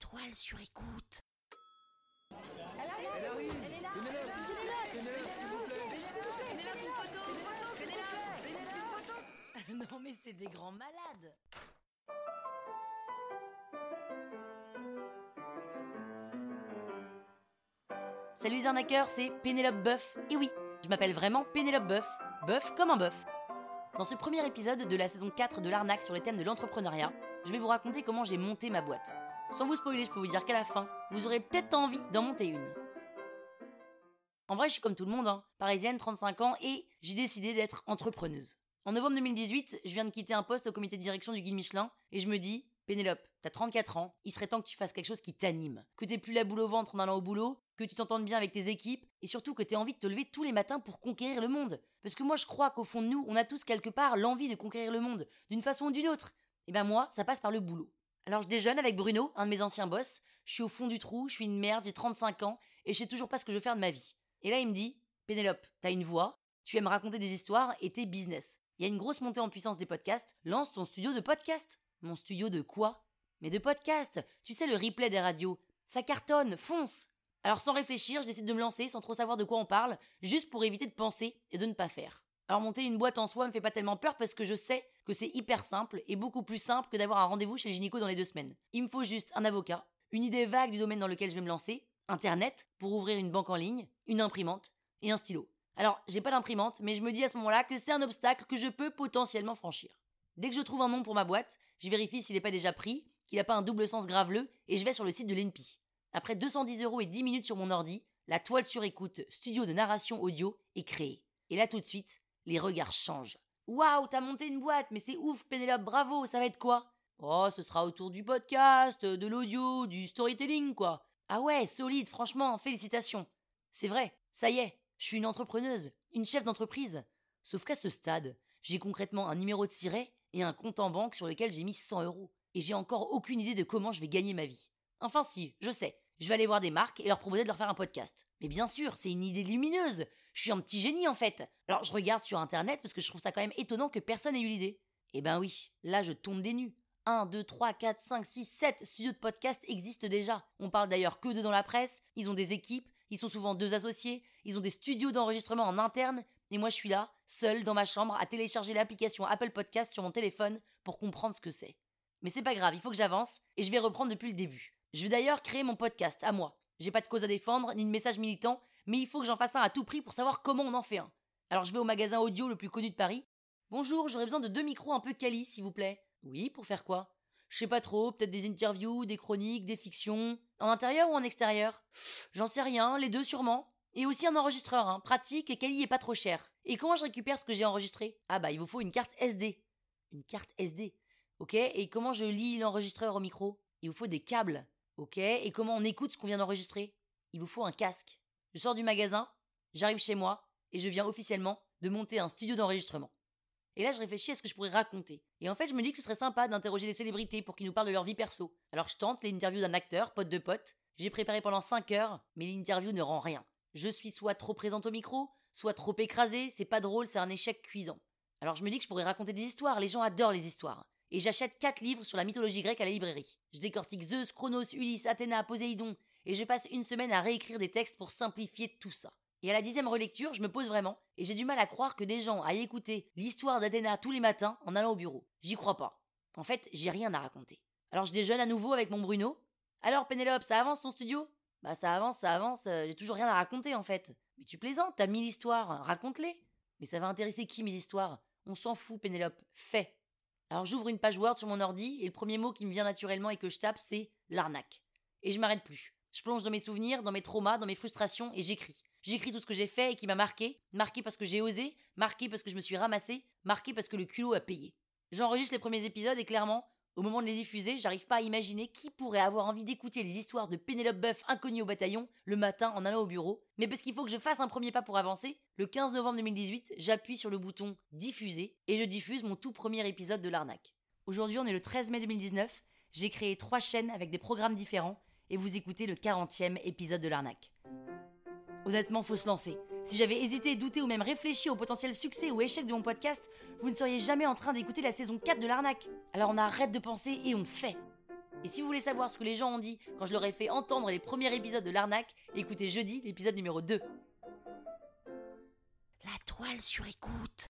toile sur écoute. non mais c'est des grands malades. Salut les arnaqueurs, c'est Pénélope Boeuf. Et oui, je m'appelle vraiment Pénélope Boeuf. Boeuf comme un bœuf. Dans ce premier épisode de la saison 4 de l'arnaque sur les thèmes de l'entrepreneuriat, je vais vous raconter comment j'ai monté ma boîte. Sans vous spoiler, je peux vous dire qu'à la fin, vous aurez peut-être envie d'en monter une. En vrai, je suis comme tout le monde, hein. parisienne, 35 ans, et j'ai décidé d'être entrepreneuse. En novembre 2018, je viens de quitter un poste au comité de direction du guide Michelin, et je me dis, Pénélope, t'as 34 ans, il serait temps que tu fasses quelque chose qui t'anime, que t'aies plus la boule au ventre en allant au boulot, que tu t'entendes bien avec tes équipes, et surtout que t'aies envie de te lever tous les matins pour conquérir le monde. Parce que moi je crois qu'au fond de nous, on a tous quelque part l'envie de conquérir le monde, d'une façon ou d'une autre. Et ben moi, ça passe par le boulot. Alors je déjeune avec Bruno, un de mes anciens boss, je suis au fond du trou, je suis une merde, j'ai 35 ans, et je sais toujours pas ce que je veux faire de ma vie. Et là il me dit, Pénélope, t'as une voix, tu aimes raconter des histoires et t'es business. Il y a une grosse montée en puissance des podcasts, lance ton studio de podcast. Mon studio de quoi? Mais de podcast, tu sais le replay des radios. Ça cartonne, fonce alors sans réfléchir, je décide de me lancer sans trop savoir de quoi on parle, juste pour éviter de penser et de ne pas faire. Alors monter une boîte en soi me fait pas tellement peur parce que je sais que c'est hyper simple et beaucoup plus simple que d'avoir un rendez-vous chez le gynéco dans les deux semaines. Il me faut juste un avocat, une idée vague du domaine dans lequel je vais me lancer, internet pour ouvrir une banque en ligne, une imprimante et un stylo. Alors j'ai pas d'imprimante, mais je me dis à ce moment-là que c'est un obstacle que je peux potentiellement franchir. Dès que je trouve un nom pour ma boîte, je vérifie s'il n'est pas déjà pris, qu'il n'a pas un double sens graveleux et je vais sur le site de l'ENPI. Après 210 euros et 10 minutes sur mon ordi, la toile sur écoute studio de narration audio est créée. Et là tout de suite, les regards changent. Waouh, t'as monté une boîte, mais c'est ouf, Pénélope, bravo, ça va être quoi? Oh, ce sera autour du podcast, de l'audio, du storytelling, quoi. Ah ouais, solide, franchement, félicitations. C'est vrai, ça y est, je suis une entrepreneuse, une chef d'entreprise. Sauf qu'à ce stade, j'ai concrètement un numéro de siret et un compte en banque sur lequel j'ai mis 100 euros. Et j'ai encore aucune idée de comment je vais gagner ma vie. Enfin si, je sais. Je vais aller voir des marques et leur proposer de leur faire un podcast. Mais bien sûr, c'est une idée lumineuse. Je suis un petit génie en fait. Alors je regarde sur internet parce que je trouve ça quand même étonnant que personne ait eu l'idée. Eh ben oui, là je tombe des nues. 1, 2, 3, 4, 5, 6, 7 studios de podcast existent déjà. On parle d'ailleurs que d'eux dans la presse, ils ont des équipes, ils sont souvent deux associés, ils ont des studios d'enregistrement en interne, et moi je suis là, seul dans ma chambre, à télécharger l'application Apple Podcast sur mon téléphone pour comprendre ce que c'est. Mais c'est pas grave, il faut que j'avance, et je vais reprendre depuis le début. Je vais d'ailleurs créer mon podcast à moi. J'ai pas de cause à défendre, ni de message militant, mais il faut que j'en fasse un à tout prix pour savoir comment on en fait un. Alors je vais au magasin audio le plus connu de Paris. Bonjour, j'aurais besoin de deux micros un peu quali, s'il vous plaît. Oui, pour faire quoi? Je sais pas trop, peut-être des interviews, des chroniques, des fictions. En intérieur ou en extérieur? J'en sais rien, les deux sûrement. Et aussi un enregistreur, hein, pratique et quali et pas trop cher. Et comment je récupère ce que j'ai enregistré? Ah bah il vous faut une carte SD. Une carte SD. Ok, et comment je lis l'enregistreur au micro? Il vous faut des câbles. Ok, et comment on écoute ce qu'on vient d'enregistrer? Il vous faut un casque. Je sors du magasin, j'arrive chez moi, et je viens officiellement de monter un studio d'enregistrement. Et là, je réfléchis à ce que je pourrais raconter. Et en fait, je me dis que ce serait sympa d'interroger des célébrités pour qu'ils nous parlent de leur vie perso. Alors je tente l'interview d'un acteur, pote de pote. J'ai préparé pendant 5 heures, mais l'interview ne rend rien. Je suis soit trop présente au micro, soit trop écrasée, c'est pas drôle, c'est un échec cuisant. Alors je me dis que je pourrais raconter des histoires, les gens adorent les histoires et j'achète 4 livres sur la mythologie grecque à la librairie. Je décortique Zeus, Chronos, Ulysse, Athéna, Poséidon, et je passe une semaine à réécrire des textes pour simplifier tout ça. Et à la dixième relecture, je me pose vraiment, et j'ai du mal à croire que des gens aillent écouter l'histoire d'Athéna tous les matins en allant au bureau. J'y crois pas. En fait, j'ai rien à raconter. Alors je déjeune à nouveau avec mon Bruno. Alors Pénélope, ça avance ton studio? Bah ça avance, ça avance, euh, j'ai toujours rien à raconter en fait. Mais tu plaisantes, t'as mille histoires, raconte-les. Mais ça va intéresser qui mes histoires? On s'en fout Pénélope, fais. Alors j'ouvre une page Word sur mon ordi et le premier mot qui me vient naturellement et que je tape, c'est l'arnaque. Et je m'arrête plus. Je plonge dans mes souvenirs, dans mes traumas, dans mes frustrations et j'écris. J'écris tout ce que j'ai fait et qui m'a marqué, marqué parce que j'ai osé, marqué parce que je me suis ramassé, marqué parce que le culot a payé. J'enregistre les premiers épisodes et clairement, au moment de les diffuser, j'arrive pas à imaginer qui pourrait avoir envie d'écouter les histoires de Pénélope Boeuf inconnue au bataillon le matin en allant au bureau. Mais parce qu'il faut que je fasse un premier pas pour avancer, le 15 novembre 2018, j'appuie sur le bouton diffuser et je diffuse mon tout premier épisode de l'arnaque. Aujourd'hui, on est le 13 mai 2019. J'ai créé trois chaînes avec des programmes différents et vous écoutez le 40e épisode de l'arnaque. Honnêtement, faut se lancer. Si j'avais hésité, douté ou même réfléchi au potentiel succès ou échec de mon podcast, vous ne seriez jamais en train d'écouter la saison 4 de l'arnaque. Alors on arrête de penser et on fait. Et si vous voulez savoir ce que les gens ont dit quand je leur ai fait entendre les premiers épisodes de l'arnaque, écoutez jeudi l'épisode numéro 2. La toile sur écoute.